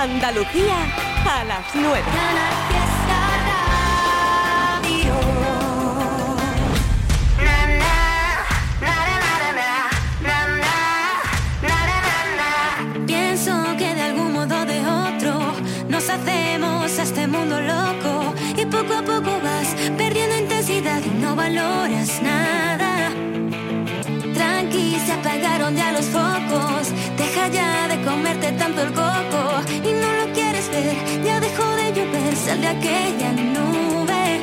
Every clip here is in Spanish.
Andalucía a las 9. comerte tanto el coco y no lo quieres ver. Ya dejó de llover, sal de aquella nube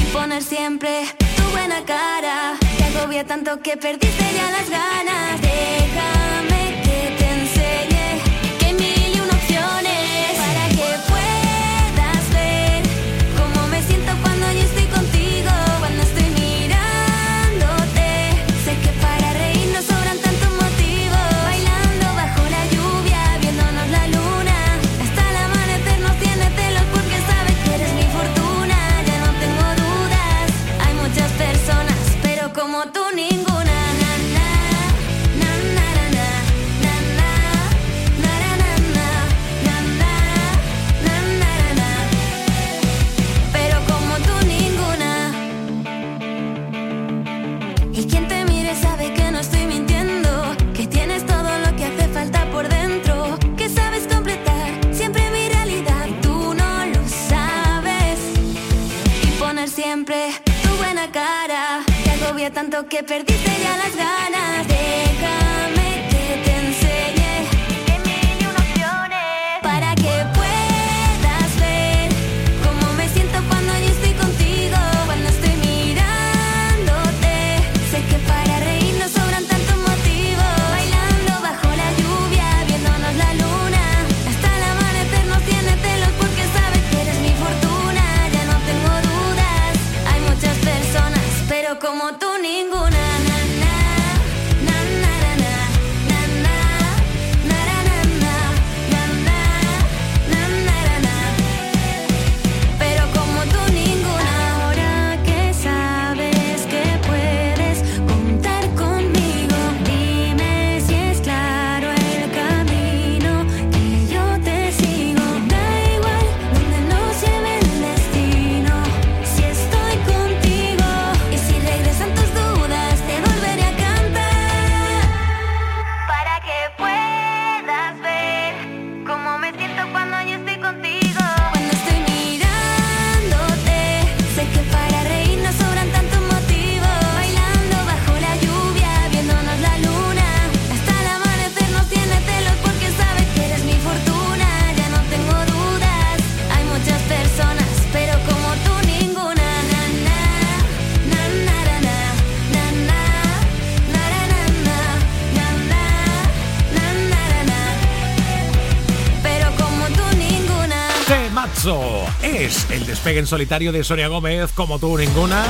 y poner siempre tu buena cara. Te agobia tanto que perdiste ya las ganas. Deja tanto que perdiste ya las ganas en solitario de Sonia Gómez, como tú ninguna.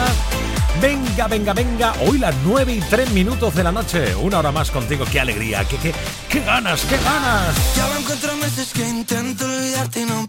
Venga, venga, venga, hoy las 9 y 3 minutos de la noche, una hora más contigo, qué alegría, qué, qué, qué ganas, qué ganas. Ya van cuatro meses que intento olvidarte y no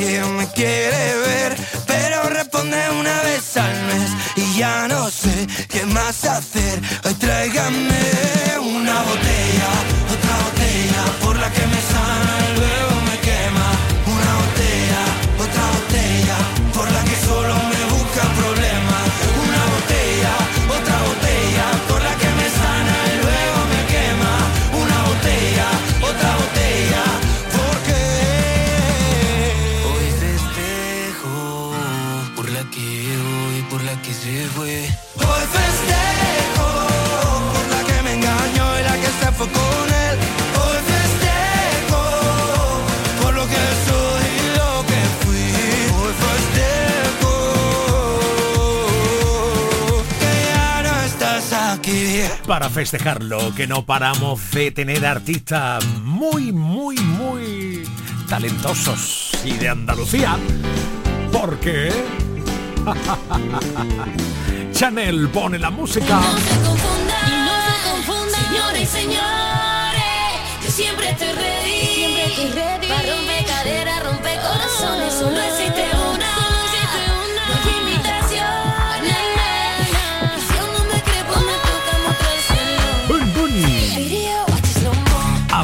que me quiere ver, pero responde una vez al mes y ya no sé qué más hacer. Festejarlo, que no paramos de tener artistas muy, muy, muy talentosos y de Andalucía. Porque Chanel pone la música. No se confundan, no se confundan, señores y señores, que siempre estoy ready, siempre estoy ready. Para romper cadera, romper corazones, solo existe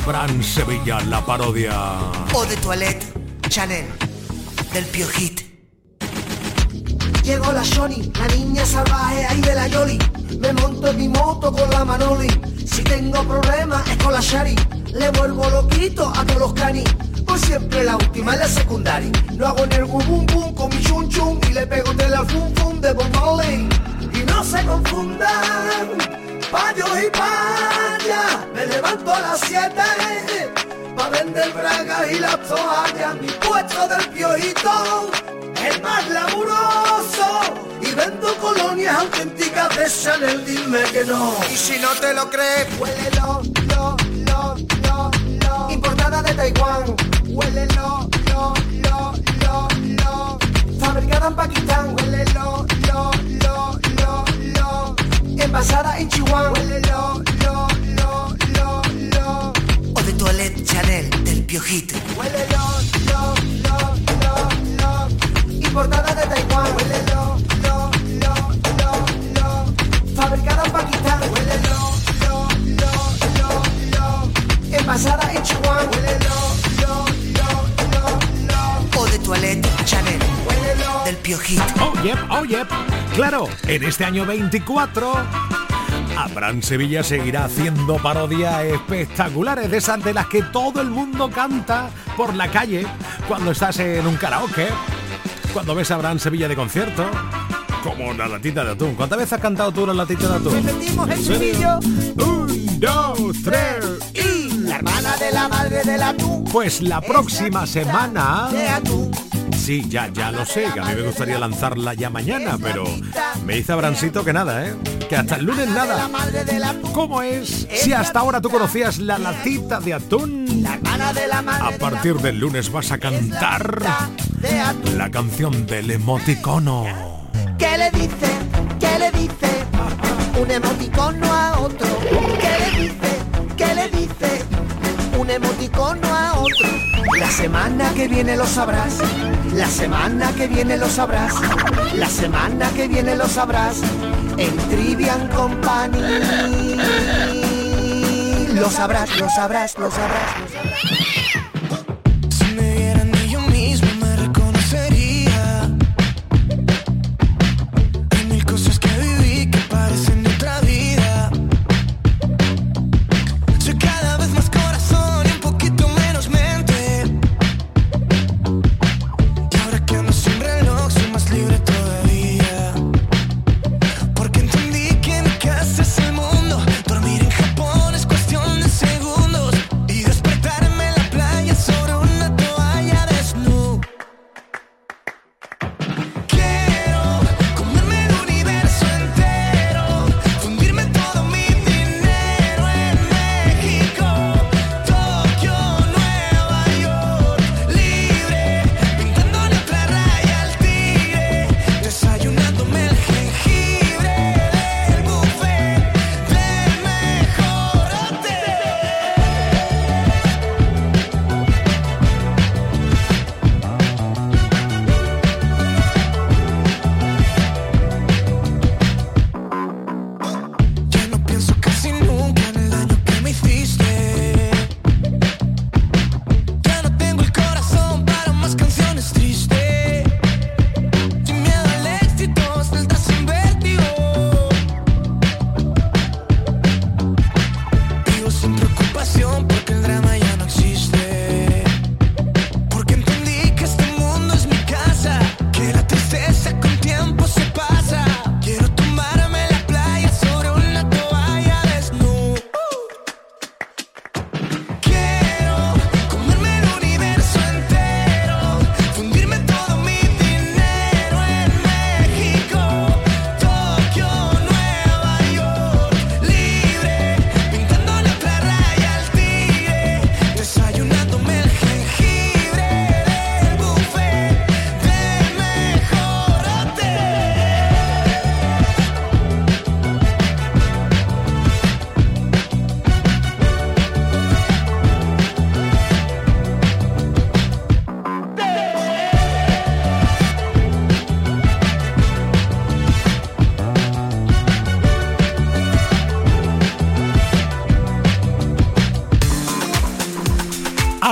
Abraham Sevilla, la parodia. o de toilette Chanel del Piojit. Llegó la Shoni, la niña salvaje ahí de la Yoli. Me monto en mi moto con la Manoli. Si tengo problemas es con la Shari. Le vuelvo loquito a todos los canis. Por siempre la última en la secundaria. Lo hago en el bum bum con mi chun chun. Y le pego de la fum fum de Bob Marley. Y no se confundan, payos y payas. Me levanto a las 7 Pa' vender bragas y las toallas, mi puesto del piojito es más laburoso. Y vendo colonias auténticas de Chanel, dime que no. Y si no te lo crees, Huélelo, lo, lo, lo, lo. Importada de Taiwán. Huélelo, lo, lo, lo, lo. Fabricada en Pakistán. Huélelo, lo, lo, lo, lo. Envasada en Chihuahua. Huélelo, lo, lo, lo, lo. o de toilette Chanel del Piojit. Huélelo, lo, lo, lo, lo. Importada de Taiwán. Huélelo, lo, lo, lo, lo. Fabricada en Pakistán. Huélelo, lo, lo, lo, lo. Envasada en Chihuahua. Huélelo, lo, lo, lo, lo. O de toilette Chanel del Piojit. Oh, yep, oh, yep. Claro, en este año 24, Abraham Sevilla seguirá haciendo parodias espectaculares de esas de las que todo el mundo canta por la calle cuando estás en un karaoke, cuando ves a Abraham Sevilla de concierto. Como la latita de atún. ¿Cuántas veces has cantado tú la latita de atún? Repetimos el estribillo. Un, dos, tres y... La hermana de la madre del atún. Pues la próxima semana... De atún. Sí, ya, ya lo sé, que a mí me gustaría lanzarla ya mañana, pero me dice Abrancito que nada, ¿eh? Que hasta el lunes nada. ¿Cómo es? Si hasta ahora tú conocías la latita de atún, a partir del lunes vas a cantar la canción del emoticono. ¿Qué le dice? ¿Qué le dice? Un emoticono a otro. ¿Qué le dice? ¿Qué le dice? Un emoticono a otro. La semana que viene lo sabrás. La semana que viene lo sabrás. La semana que viene lo sabrás. En Trivian Company. Lo sabrás, lo sabrás, lo sabrás, lo sabrás.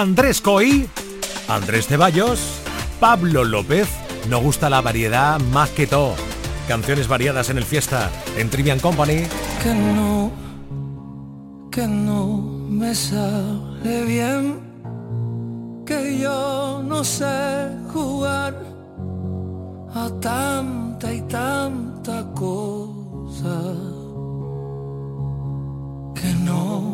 Andrés Coy, Andrés Ceballos, Pablo López. Nos gusta la variedad más que todo. Canciones variadas en el fiesta en Trivian Company. Que no, que no me sale bien, que yo no sé jugar a tanta y tanta cosa. Que no,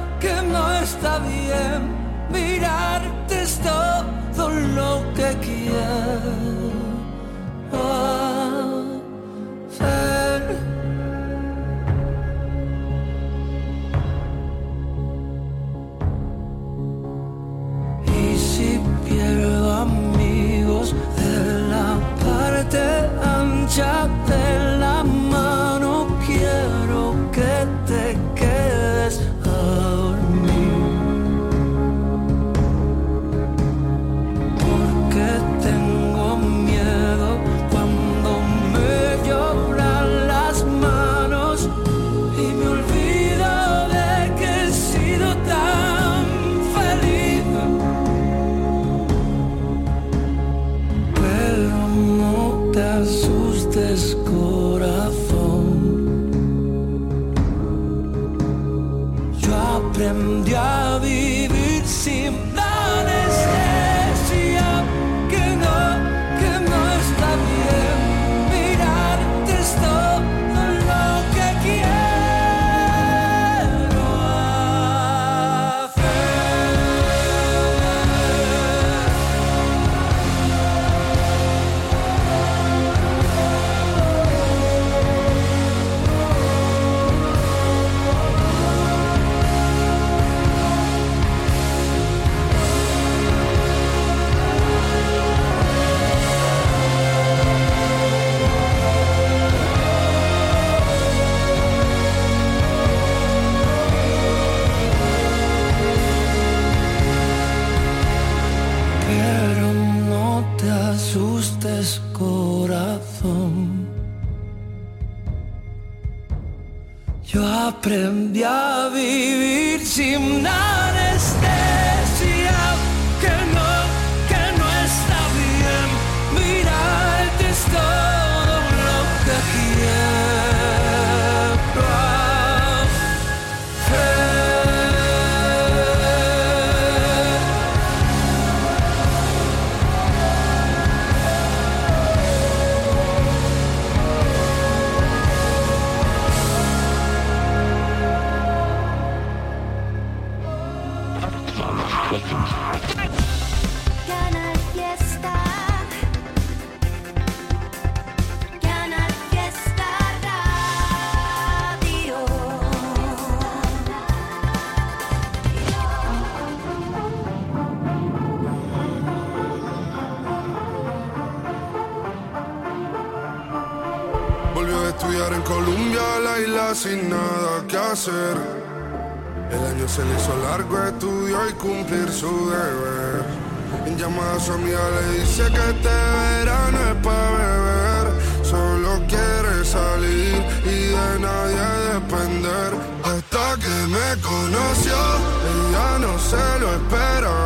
que no está bien. Mirarte es todo lo que quiero. Y si pierdo amigos de la parte ancha de la cumplir su deber. En llamada a su amiga le dice que este verano es para beber. Solo quiere salir y de nadie depender. Hasta que me conoció, ella no se lo esperaba.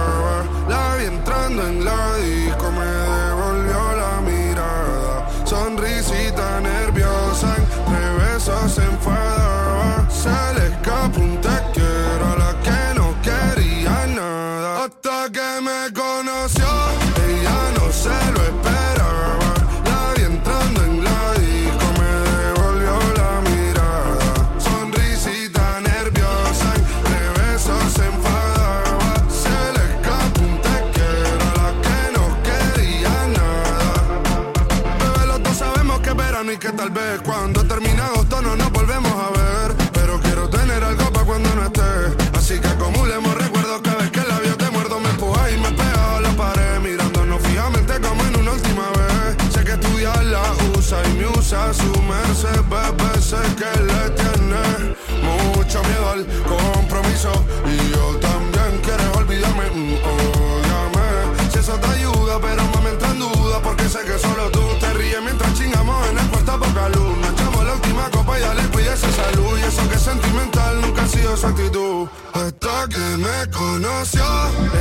su actitud. Hasta que me conoció,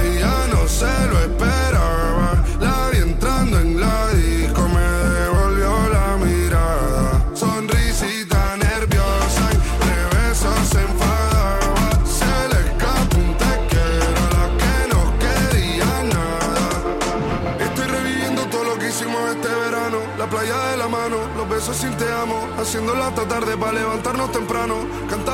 ella no se lo esperaba. La vi entrando en la disco, me devolvió la mirada. Sonrisita nerviosa, entre besos se enfadaba. Se le escapó un te quiero, la que no quería nada. Estoy reviviendo todo lo que hicimos este verano. La playa de la mano, los besos sin te amo. Haciéndola hasta tarde para levantarnos temprano. Cantar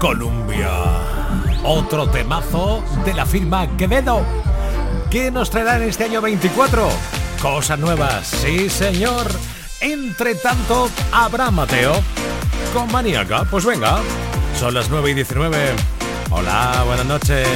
Columbia. Otro temazo de la firma Quevedo. ¿Qué nos traerá en este año 24? Cosas nuevas, sí señor. Entre tanto, habrá Mateo con Maníaca. Pues venga, son las 9 y 19. Hola, buenas noches.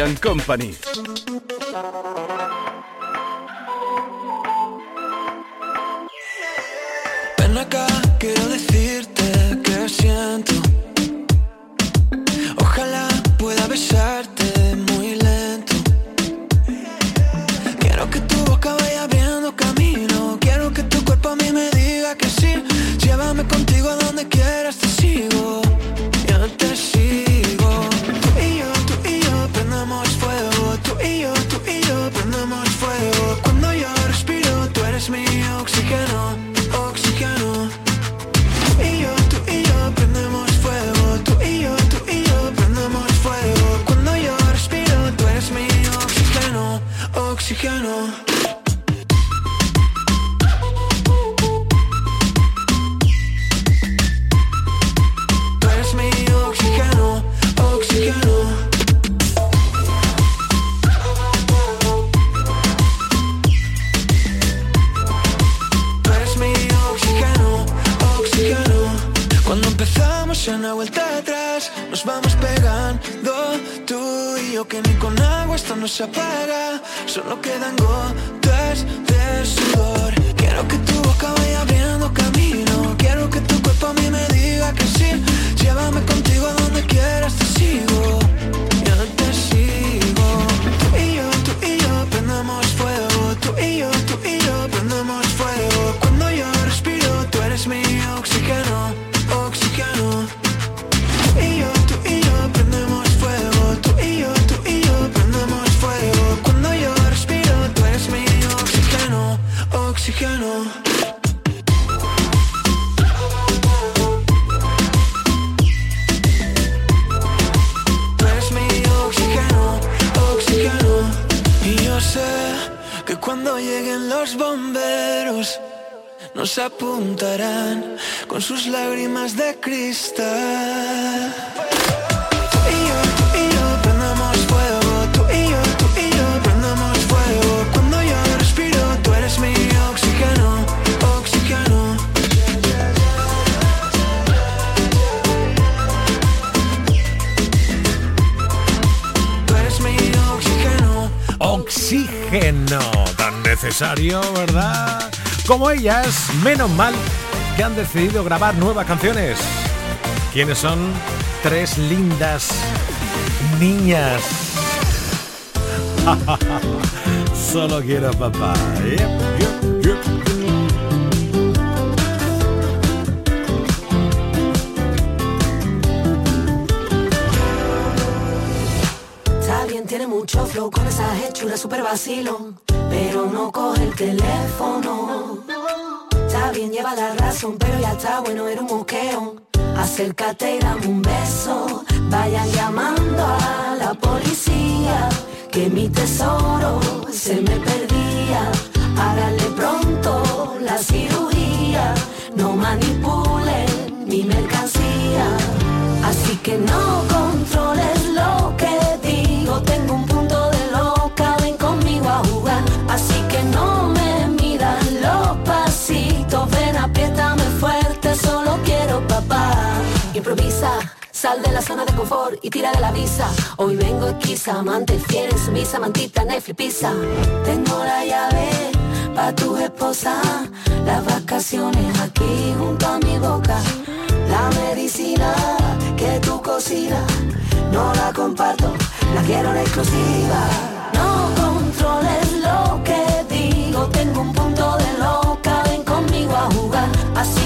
and Company. Que ni con agua esto no se apaga, solo quedan gotas de sudor. Quiero que tu boca vaya abriendo camino, quiero que tu cuerpo a mí me diga que sí. Llévame contigo a donde quieras, te sigo, yo te sigo. Tú y yo, tú y yo prendemos fuego, tú y yo, tú y yo prendemos fuego. Cuando yo respiro, tú eres mi oxígeno. Cuando lleguen los bomberos nos apuntarán con sus lágrimas de cristal. Tú y yo, tú y yo prendemos fuego. Tú y yo, tú y yo prendemos fuego. Cuando yo respiro, tú eres mi oxígeno, oxígeno. Tú eres mi oxígeno. Oxígeno, necesario, ¿verdad? Como ellas, menos mal que han decidido grabar nuevas canciones. ¿Quiénes son? Tres lindas niñas. Solo quiero papá. Yep, flow con esa hechura super vacilón, pero no coge el teléfono. Está bien, lleva la razón, pero ya está bueno, era un moqueo. Acércate y dame un beso. Vayan llamando a la policía, que mi tesoro se me perdía. Háganle pronto la cirugía, no manipulen mi mercancía. Así que no controles Improvisa. Sal de la zona de confort y tira de la visa. Hoy vengo esquiza, amante fiel en su misa, mantita, Netflix, pizza. Tengo la llave pa' tu esposa, las vacaciones aquí junto a mi boca. La medicina que tú cocinas, no la comparto, la quiero en exclusiva. No controles lo que digo, tengo un punto de loca, ven conmigo a jugar. Así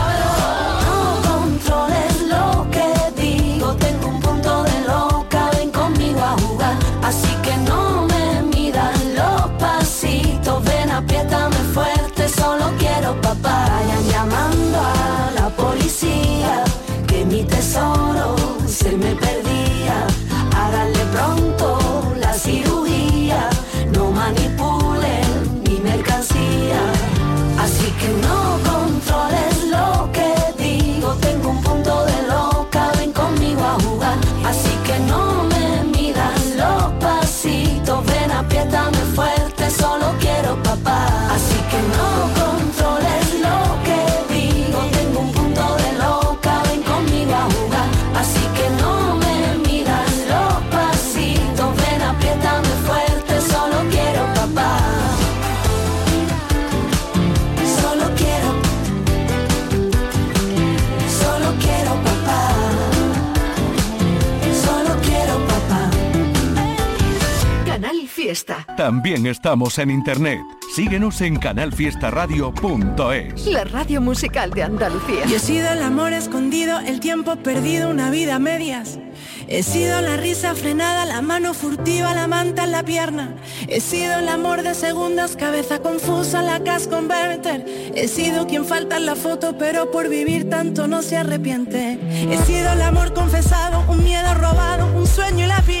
También estamos en internet. Síguenos en canalfiestaradio.es. La radio musical de Andalucía. Y he sido el amor escondido, el tiempo perdido, una vida a medias. He sido la risa frenada, la mano furtiva, la manta en la pierna. He sido el amor de segundas, cabeza confusa, la cash converter. He sido quien falta en la foto, pero por vivir tanto no se arrepiente. He sido el amor confesado, un miedo robado, un sueño y la piel.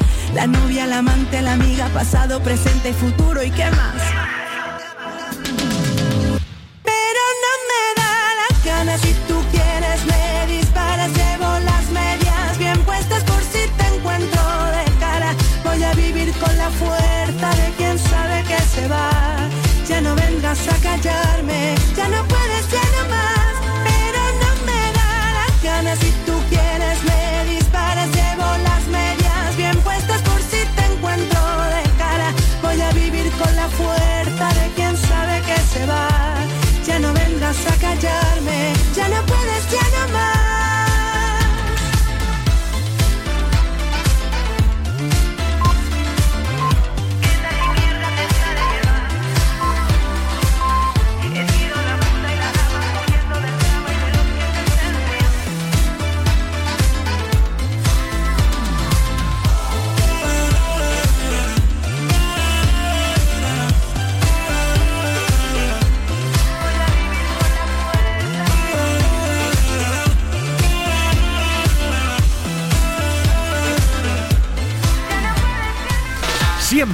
La novia, la amante, la amiga, pasado, presente futuro y qué más.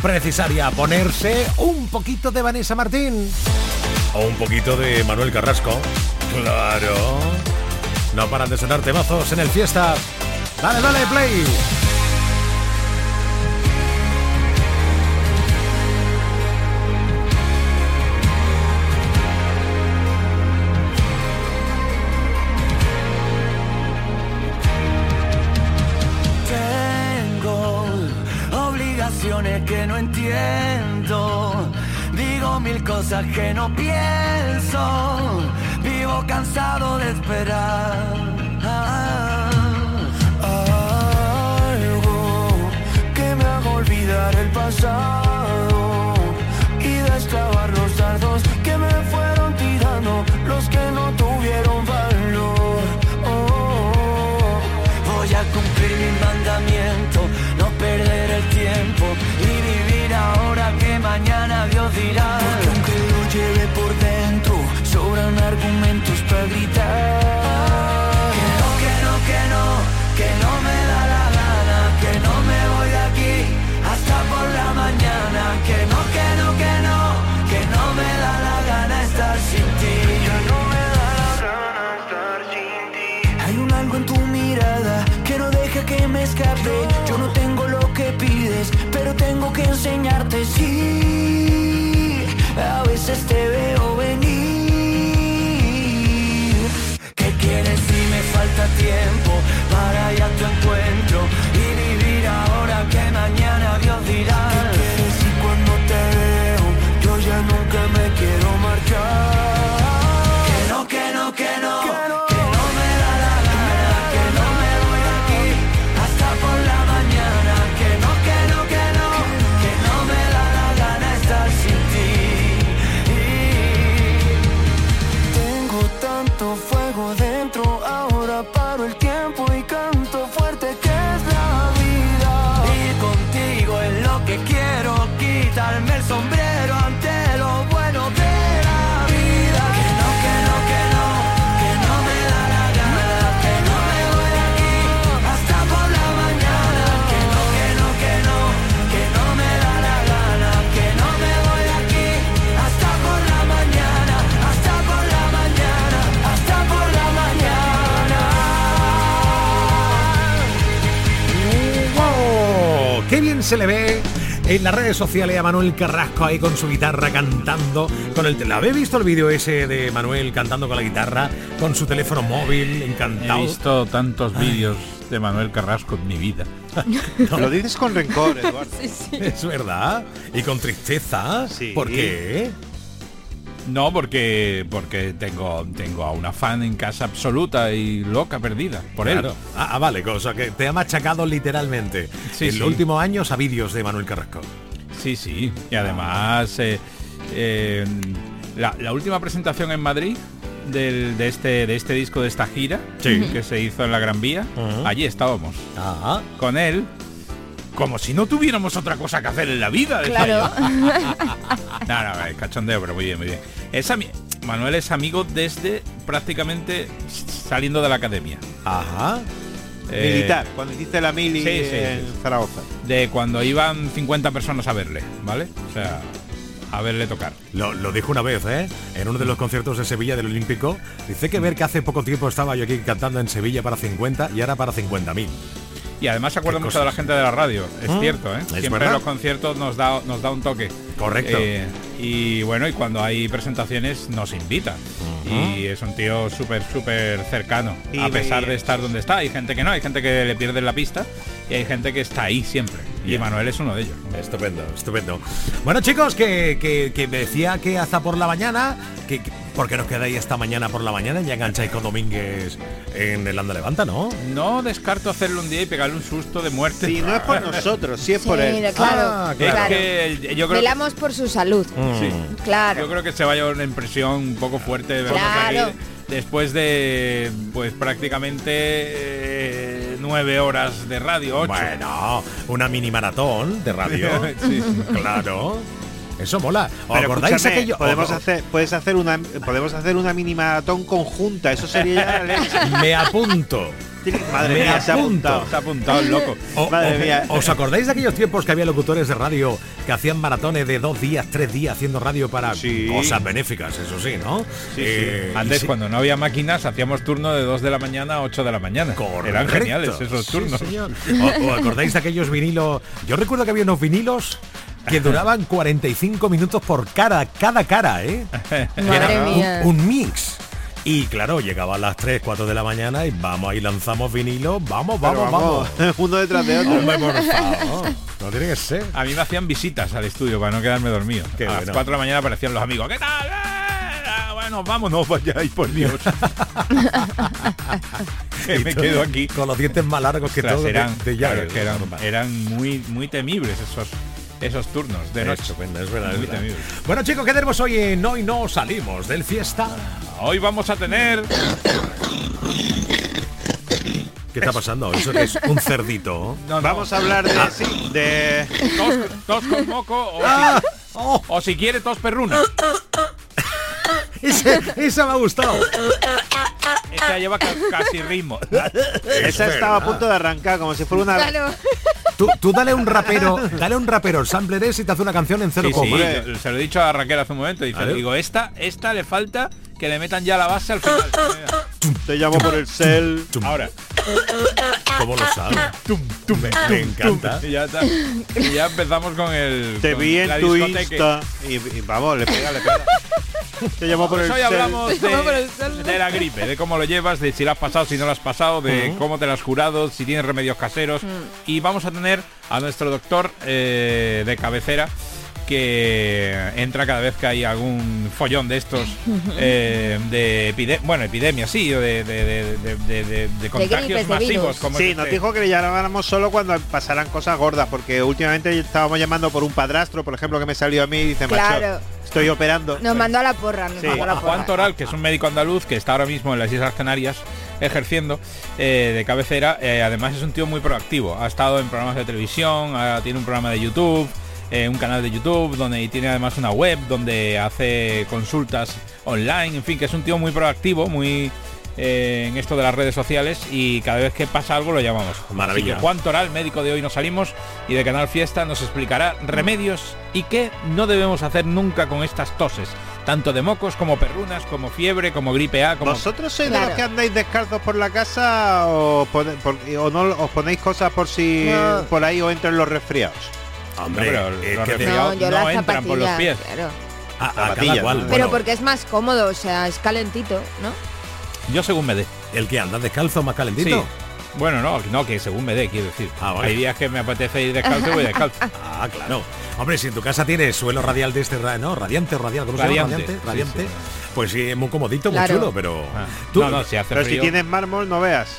Siempre necesaria ponerse un poquito de Vanessa Martín. O un poquito de Manuel Carrasco. Claro. No paran de sonar temazos en el fiesta. Dale, dale, play. Para gritar. Se le ve! En las redes sociales a Manuel Carrasco ahí con su guitarra cantando con el ¿Habéis visto el vídeo ese de Manuel cantando con la guitarra con su teléfono móvil He encantado? visto tantos vídeos de Manuel Carrasco en mi vida. Lo dices con rencor, Eduardo. Es verdad. Y con tristeza. Sí. ¿Por qué? No, porque porque tengo tengo a una fan en casa absoluta y loca perdida por Claro. él. Ah, ah, vale, cosa que te ha machacado literalmente. Sí, en sí. los últimos años a vídeos de Manuel Carrasco. Sí, sí. Y además eh, eh, la, la última presentación en Madrid del- de este de este disco de esta gira Sí. que se hizo en la Gran Vía, allí estábamos Ah, con él. Como si no tuviéramos otra cosa que hacer en la vida. Claro. No, no, es cachondeo, pero muy bien, muy bien. Es Manuel es amigo desde prácticamente saliendo de la academia. Ajá. Eh, Militar, cuando hiciste la mili sí, sí, en sí. Zaragoza. De cuando iban 50 personas a verle, ¿vale? O sea, a verle tocar. Lo, lo dijo una vez, ¿eh? En uno de los conciertos de Sevilla del Olímpico. Dice que ver que hace poco tiempo estaba yo aquí cantando en Sevilla para 50 y ahora para 50.000. Y además se acuerda Qué mucho de la gente de la radio. Es Mm, cierto, ¿eh? es Siempre verdad. en los conciertos nos da, nos da un toque. Correcto. Eh, y bueno, y cuando hay presentaciones nos invita. Y es un tío súper, súper cercano. Y a pesar de estar donde está. Hay gente que no, hay gente que le pierde la pista. Y hay gente que está ahí siempre. Y. Manuel es uno de ellos. Estupendo, estupendo. Bueno, chicos, que, que, que me decía que hasta por la mañana, que, que- ¿por qué nos quedáis esta mañana por la mañana y ya engancháis con Domínguez en el Anda Levanta, no? No descarto hacerlo un día y pegarle un susto de muerte. Si no es por nosotros, si es por él. claro, Ah, Es claro. que yo creo Velamos por su salud. Sí. Claro. Yo creo que se va a llevar una impresión un poco fuerte de vernos Claro. aquí después de pues prácticamente eh, nueve horas de radio, ocho. Bueno, una mini maratón de radio. Sí. Claro. Eso mola. ¿Os Pero acordáis aquello? podemos o- hacer, puedes hacer una, podemos hacer una mini maratón conjunta. Eso sería ya la leche. Me apunto. Madre Me mía, se ha apunto. apuntado. Se ha apuntado el loco. O- Madre o- mía. ¿Os acordáis de aquellos tiempos que había locutores de radio que hacían maratones de dos días, tres días haciendo radio para Sí. cosas benéficas, eso sí, ¿no? Sí, Eh, Antes, sí- cuando no había máquinas, hacíamos turno de 2 de la mañana a 8 de la mañana. Eran Correcto. geniales esos Sí, turnos. señor. ¿O- ¿Os acordáis de aquellos vinilos? Yo recuerdo que había unos vinilos que duraban 45 minutos por cara, cada cara, ¿eh? Madre Era un- mía. Un, mix. Y claro, llegaba a las 3, 4 de la mañana y vamos, ahí lanzamos vinilo, vamos, Pero vamos, vamos. uno detrás de otro. Hombre, por favor. No tiene que ser. A mí me hacían visitas al estudio para no quedarme dormido. Qué a las bueno. 4 de la mañana aparecían los amigos. ¿Qué tal? Eh, ah, Bueno, vamos, no vayáis, por Dios. Que me quedo aquí. Con los dientes más largos que Ostras, todo. de- eran, de llave. es que eran, eran muy, muy temibles esos, esos turnos de noche. Estupendo, es verdad, es verdad. Bueno chicos, ¿qué tenemos hoy en Hoy No Salimos del Fiesta? Hoy vamos a tener ¿Qué está pasando? Eso que es un cerdito. no, no, Vamos a hablar de, Ah. sí, de tos, tos con moco o, Ah, si, oh, o si quiere tos perruna. ese, ese me ha gustado. Esta lleva ca- casi ritmo. esa estaba a punto de arrancar como si fuera una Claro. Tú, tú dale un rapero, dale un rapero el sampler ese y te hace una canción en cero Sí, coma. se lo he dicho a Raquel hace un momento. Dice, digo, esta, esta le falta que le metan ya la base al final. te llamo por el cel. Ahora. ¿Cómo lo sabes? me, me encanta. Y ya, está. Y ya empezamos con el. Te con vi en la tu discoteca. Insta y, y vamos, le pega, le pega. Te llamo por Pues el hoy hablamos de, la gripe, de cómo lo llevas, de si lo has pasado, si no lo has pasado, de cómo te lo has curado, si tienes remedios caseros. Y vamos a tener a nuestro doctor eh, de cabecera que entra cada vez que hay algún follón de estos eh, de epidemia, bueno, epidemia, sí, o de, de, de- de- de- de- de contagios masivos. Como Sí, este. nos dijo que le llamáramos solo cuando pasaran cosas gordas, porque últimamente estábamos llamando por un padrastro, por ejemplo, que me salió a mí y dice, Claro. macho, estoy operando. Nos mandó a la porra, nos Sí, mandó a la porra. Juan Toral, que es un médico andaluz que está ahora mismo en las Islas Canarias ejerciendo eh, de cabecera. eh, además es un tío muy proactivo. Ha estado en programas de televisión, ha- tiene un programa de YouTube, eh, un canal de YouTube donde y tiene además una web donde hace consultas online. En fin, que es un tío muy proactivo, muy eh, en esto de las redes sociales y cada vez que pasa algo lo llamamos. Maravilla. Así que Juan Toral, médico de hoy nos salimos y de Canal Fiesta nos explicará remedios y qué no debemos hacer nunca con estas toses, tanto de mocos como perrunas, como fiebre, como gripe A, como ¿Vosotros sois de los que andáis descalzos por la casa o, pone- por- o no os ponéis cosas por si No. por ahí os entran los resfriados? Hombre, pero es que No, yo no las entran por los pies. claro. a, a cada cual. ¿no? Pero bueno, porque es más cómodo, o sea, es calentito, ¿no? Yo según me dé. el que anda descalzo más calentito. Sí. Bueno, no, no, que según me dé, quiero decir. Ah, vale. Hay días que me apetece ir descalzo y voy descalzo. Ah, claro. Hombre, si en tu casa tienes suelo radial de este, ¿no? Radiante o radial, ¿cómo se llama? Radiante, Radiante, sí, radiante. sí. Pues sí, es muy comodito, Claro. muy chulo, pero... Ah. Tú- no, no, si hace Pero si tienes mármol, no veas.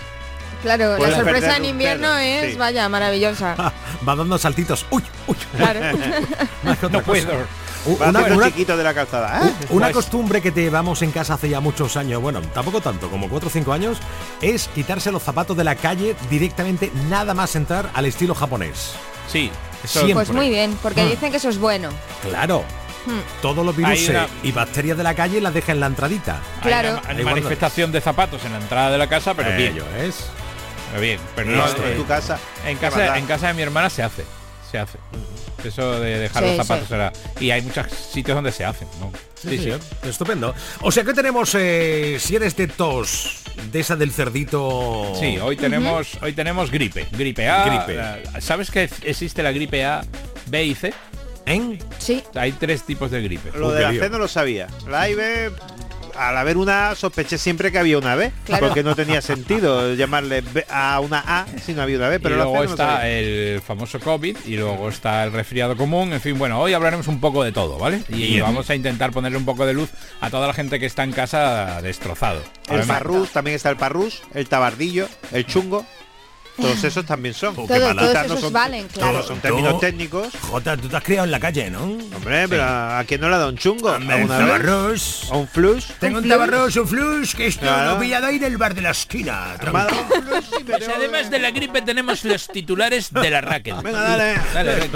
Claro, Puedes la sorpresa en invierno es, sí. vaya, maravillosa. Va dando saltitos. Uy, uy. Claro. Más que otra No puedo. cosa. U- Va Una, una- chiquito de la calzada. ¿eh? una Pues- costumbre que te llevamos en casa hace ya muchos años, bueno, tampoco tanto, como 4 o 5 años, es quitarse los zapatos de la calle directamente, nada más entrar al estilo japonés. Sí, Siempre. Pues muy bien, porque Mm. dicen que eso es bueno. Claro. Hmm. Todos los virus una- y bacterias de la calle las deja en la entradita. hay Claro. una- hay manifestación de zapatos en la entrada de la casa, pero bien. Ello es. Bien, pero no, en tu casa. en ¿qué casa en casa de mi hermana se hace, se hace. Eso de dejar Sí, los zapatos sí. era- y hay muchos sitios donde se hacen, ¿no? Sí, sí, estupendo. O sea que tenemos, eh, si eres de tos, de esa del cerdito... Sí, hoy tenemos hoy tenemos gripe, gripe A. Gripe. la- ¿Sabes que existe la gripe A, B y C? ¿En? Sí. Hay tres tipos de gripe. Lo Uy, de la. C no lo sabía. La A y B, al haber una A, sospeché siempre que había una B. Claro. Porque no tenía sentido llamarle B a una A si no había una B. Pero y luego no está sabía. el famoso COVID y luego está el resfriado común. En fin, bueno, hoy hablaremos un poco de todo, ¿vale? Y Bien. vamos a intentar ponerle un poco de luz a toda la gente que está en casa destrozado. El Además, parrús, también está el parrús, el tabardillo, el chungo. Todos esos también son. Oh, Todo- todos esos son- valen, claro. Todos son términos Tú- técnicos. Jota, tú te has criado en la calle, ¿no? Hombre, pero ¿a quién no le ha dado un chungo? ¿Alguna un tabarros. ¿O un flush? Tengo un tabarros, un flush, que esto Claro. lo he pillado ahí del bar de la esquina. Pues además de la gripe tenemos los titulares de la racket. Venga, dale. Dale.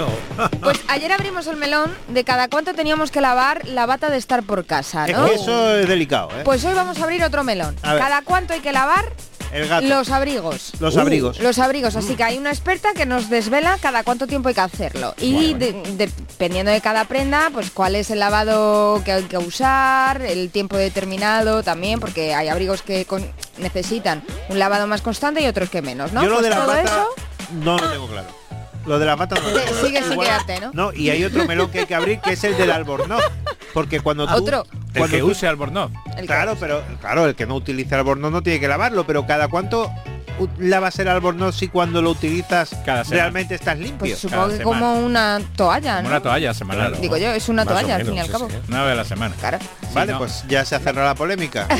Pues ayer abrimos el melón de cada cuánto teníamos que lavar la bata de estar por casa, Es ¿no? que eso es delicado, ¿eh? Pues hoy vamos a abrir otro melón. A. Cada cuánto hay que lavar el gato. los abrigos. Los Uh. abrigos. Los abrigos, así que hay una experta que nos desvela cada cuánto tiempo hay que hacerlo. Y de- dependiendo de cada prenda, pues cuál es el lavado que hay que usar, el tiempo determinado también, porque hay abrigos que con- necesitan un lavado más constante y otros que menos, ¿no? Yo lo Pues de la todo eso no lo tengo claro. Lo de la bata no sigue sin quedarte, ¿no? No, y hay otro melón que hay que abrir que es el del albornoz. Porque cuando tú... Otro. El que tú- use albornoz. el que- Claro, pero claro, el que no utiliza albornoz no tiene que lavarlo, pero cada cuánto lavas el albornoz si cuando lo utilizas Cada realmente estás limpio. Pues supongo cada que semana. como una toalla. Una toalla semanal. Claro. Digo yo, es una Más toalla al fin y al cabo. sí. Una vez a la semana. Claro. vale, no. pues ya se ha cerrado la polémica.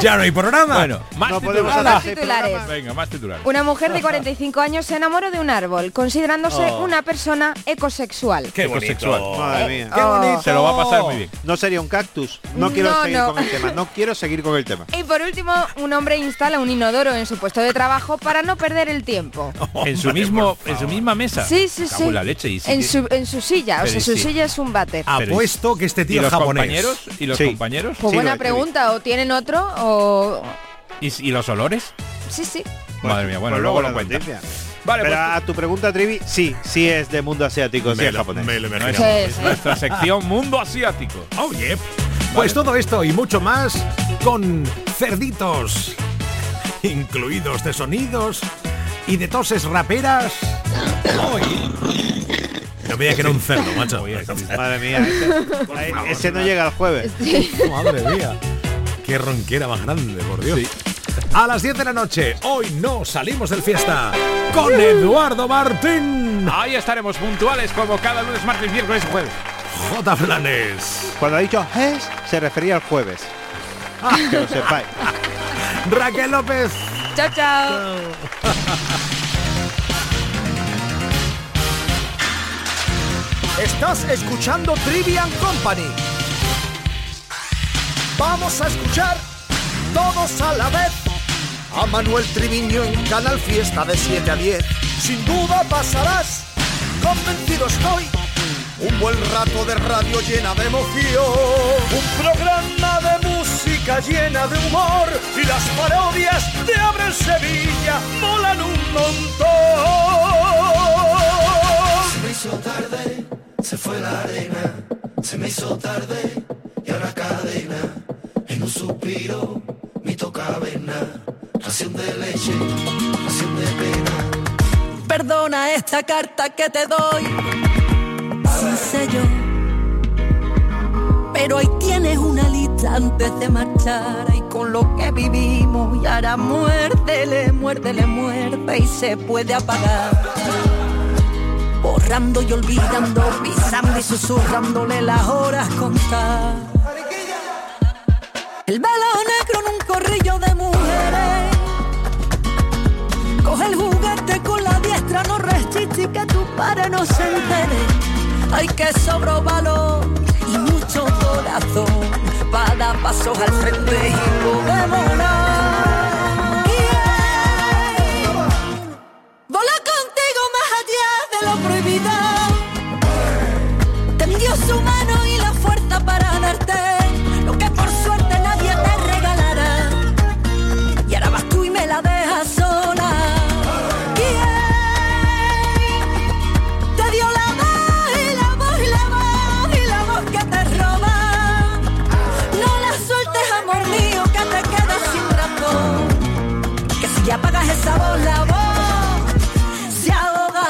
Ya no hay programa. Bueno, más no titulares. Venga, más titulares. Una mujer de 45 años se enamoró de un árbol, considerándose Oh. una persona ecosexual. Qué. Ecosexual. Madre mía. Qué bonito. Se lo va a pasar muy bien. No sería un cactus. No quiero No, seguir no. con el tema. No quiero seguir con el tema. Y por último, un hombre instala un inodoro en su puesto de trabajo para no perder el tiempo. En su Hombre, mismo, en su misma mesa. Sí, sí, sí. en la leche y sí En que- su, en su silla, o sea, su sí. silla es un váter. Apuesto que este ¿Y tío es los japonés. compañeros? ¿Y los Sí. compañeros? Pues Sí, buena pregunta, o tienen otro o... ¿Y, y los olores? Sí, sí. Madre mía, bueno, Pues luego la lo cuenta. Vale, Pero pues a tu pregunta, Trivi, sí, sí es de mundo asiático, sí es japonés. me lo no imagino. es, es nuestra sección Mundo Asiático. Oh, yeah. Pues todo esto y mucho más con cerditos, incluidos de sonidos y de toses raperas. Hoy. No veía que era un cerdo, macho. Madre mía, ese, ese no llega al jueves. Madre mía. Qué ronquera más grande, por Dios. a las 10 de la noche. Hoy no salimos del fiesta con Eduardo Martín. Ahí estaremos puntuales como cada lunes, martes, miércoles y jueves. J. Flanes. Cuando ha dicho es, se refería al jueves. Ah, que lo sepáis. Raquel López. Chao, chao. Estás escuchando Trivian Company. Vamos a escuchar todos a la vez a Manuel Triviño en Canal Fiesta de 7 a 10. Sin duda pasarás, convencido estoy. Un buen rato de radio llena de emoción. Un programa de música llena de humor. Y las parodias de Abre Sevilla molan un montón. Se me hizo tarde, se fue la arena. Se me hizo tarde y ahora cadena. En un suspiro, mi toca vena. Ración de leche, ración de pena. Perdona esta carta que te doy sin sello. Pero ahí tienes una lista antes de marchar y con lo que vivimos y ahora muérdele, muérdele, muerde y se puede apagar. Borrando y olvidando, pisando y susurrándole las horas contar. El velo negro en un corrillo de mujeres. Coge el juguete con la diestra, no resiste que tu padre no se entere. Hay que sobro valor y mucho corazón dar pasos al frente y podemos volar. Yeah. Voló contigo más allá de lo prohibido. Voz, la voz se ahoga.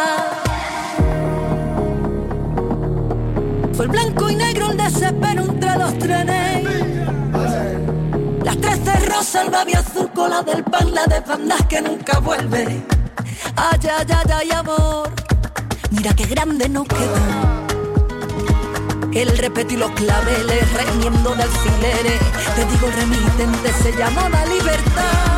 Fue el blanco y negro el desespero entre los trenes. Las tres de el babi azul, cola del pan, la de bandas que nunca vuelve. Ay, ay, ay, ay, amor, mira qué grande nos quedó. El repetir los claveles, reñiendo de alfileres. Te digo, remitente se llamaba libertad.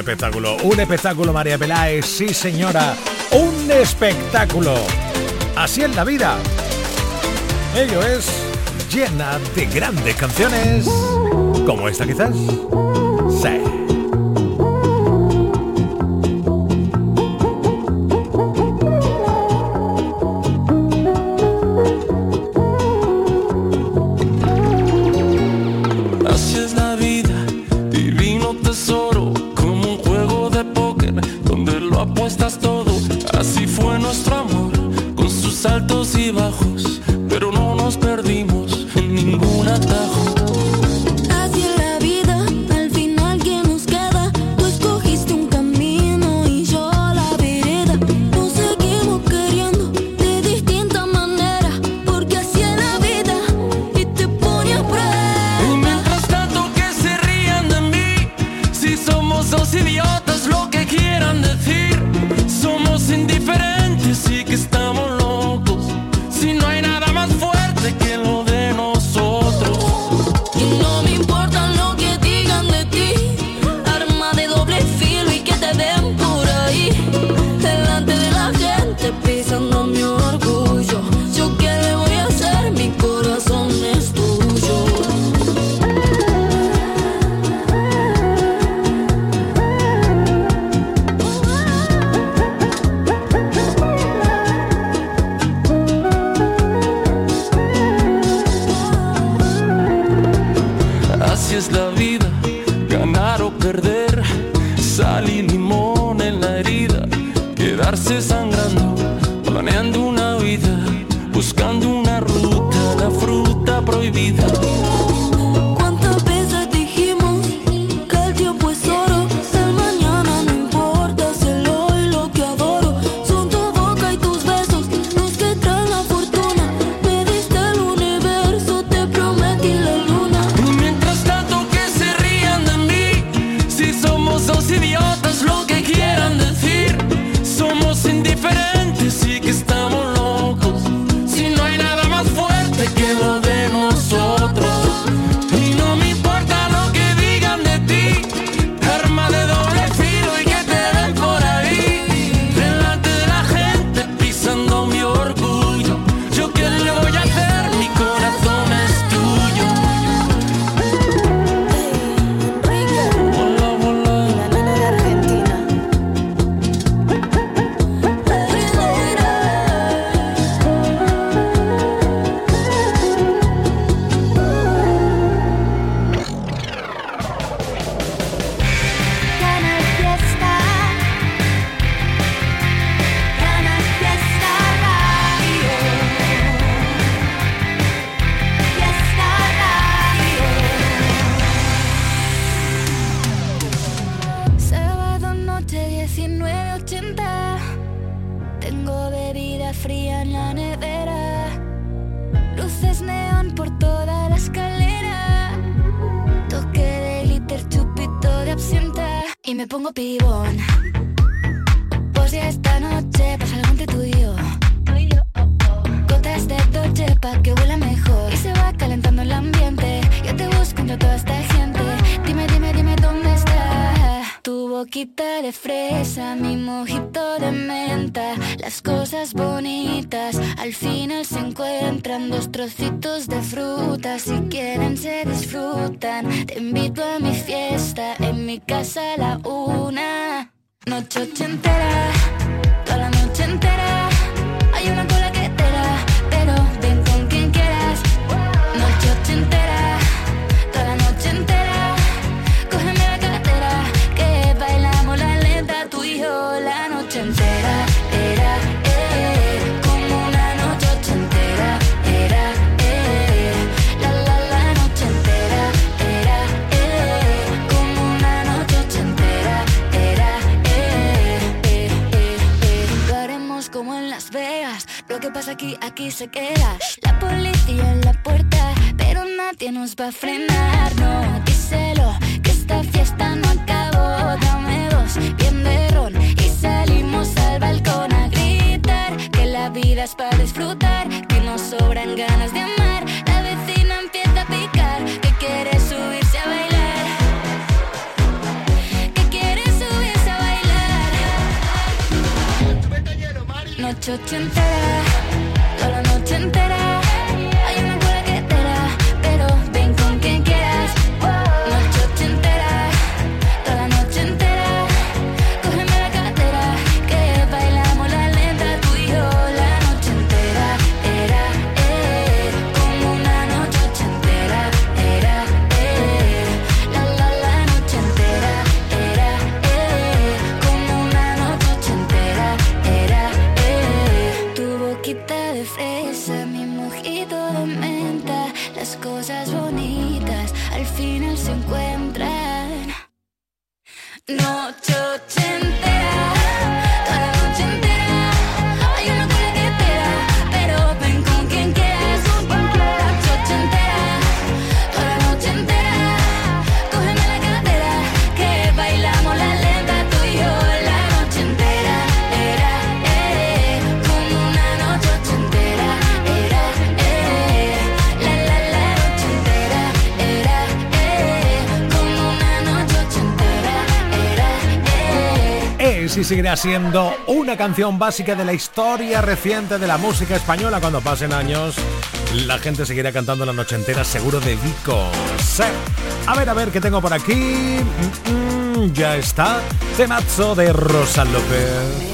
Espectáculo, un espectáculo María Peláez, sí señora, un espectáculo. Así es la vida. Ello es llena de grandes canciones, como esta quizás. auxiliou dos para disfrutar, que nos sobran ganas de amar. La vecina empieza a picar, que quiere subirse a bailar. Que quiere subirse a bailar. Noche ochentera seguirá siendo una canción básica de la historia reciente de la música española. Cuando pasen años, la gente seguirá cantando la noche entera, seguro de Vico. A ver, a ver, ¿qué tengo por aquí? Mm, mm, ya está. Temazo de Rosa López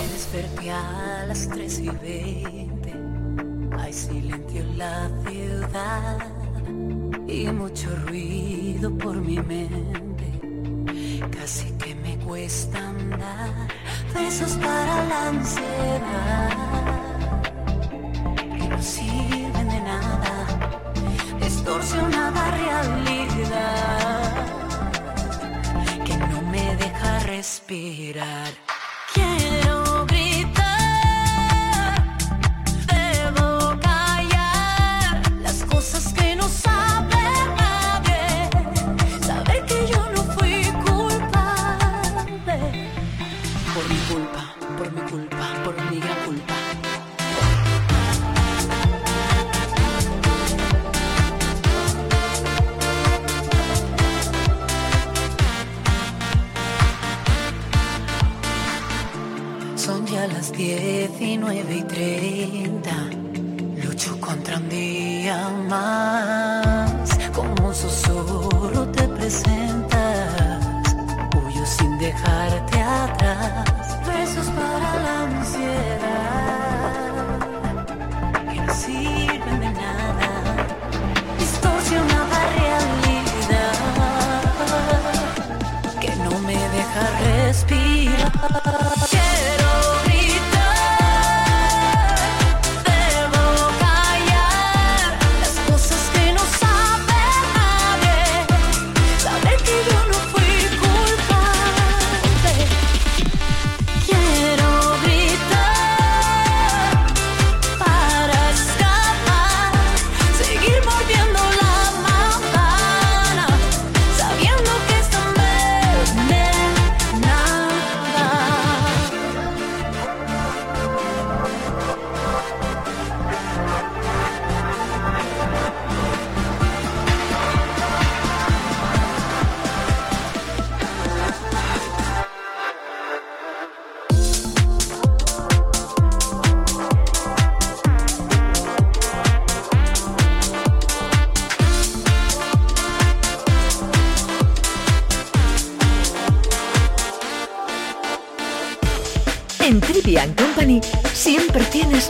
cuesta andar. Besos para la ansiedad, que no sirven de nada, distorsionada realidad, que no me deja respirar. 19 y 30.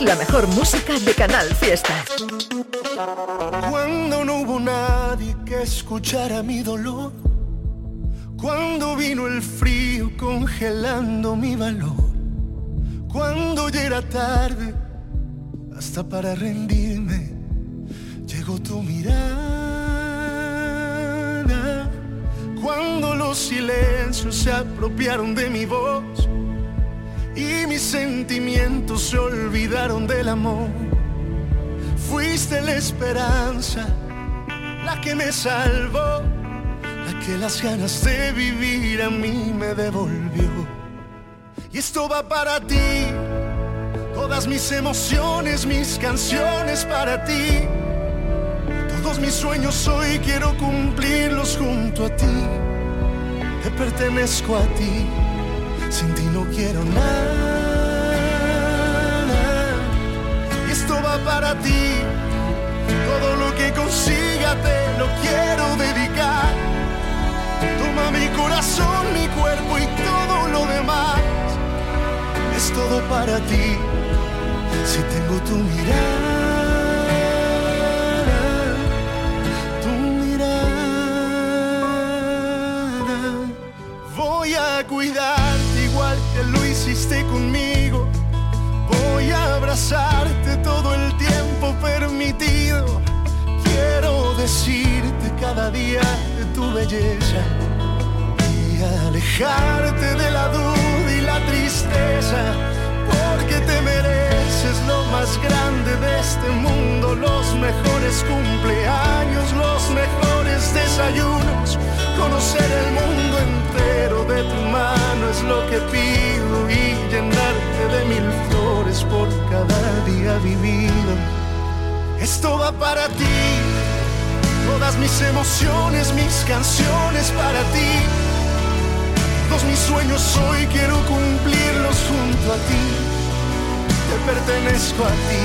La mejor música de Canal Fiesta. Cuando no hubo nadie que escuchara mi dolor, cuando vino el frío congelando mi valor, cuando ya era tarde hasta para rendirme, llegó tu mirada, cuando los silencios se apropiaron de mi voz sentimientos se olvidaron del amor. Fuiste la esperanza, la que me salvó, la que las ganas de vivir a mí me devolvió. Y esto va para ti, todas mis emociones, mis canciones para ti. Todos mis sueños hoy quiero cumplirlos junto a ti. Te pertenezco a ti, sin ti no quiero nada. Para ti. Todo lo que consiga te lo quiero dedicar. Toma mi corazón, mi cuerpo y todo lo demás. Es todo para ti. Si tengo tu mirada. Voy a cuidarte igual que lo hiciste conmigo. Voy a abrazarte permitido. Quiero decirte cada día de tu belleza y alejarte de la duda y la tristeza. Porque te mereces lo más grande de este mundo, los mejores cumpleaños, los mejores desayunos. Conocer el mundo entero de tu mano es lo que pido y llenarte de mil flores por cada día vivido. Esto va para ti, todas mis emociones, mis canciones para ti. Todos mis sueños hoy quiero cumplirlos junto a ti. Te pertenezco a ti,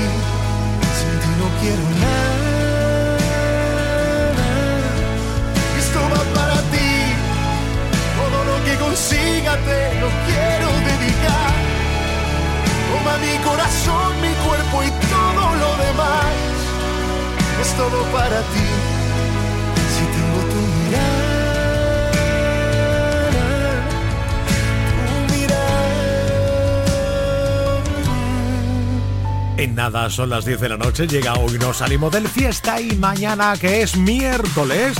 sin ti no quiero nada. Esto va para ti, todo lo que consiga te lo quiero dedicar. Toma mi corazón, mi cuerpo y todo lo demás es todo para ti. Si tengo tu mirada, tu mirada. En nada, son las 10 de la noche, llega hoy no salimos del fiesta y mañana que es miércoles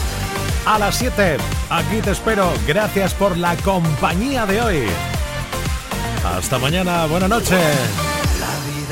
a las 7. Aquí te espero. Gracias por la compañía de hoy. Hasta mañana. Buenas noches.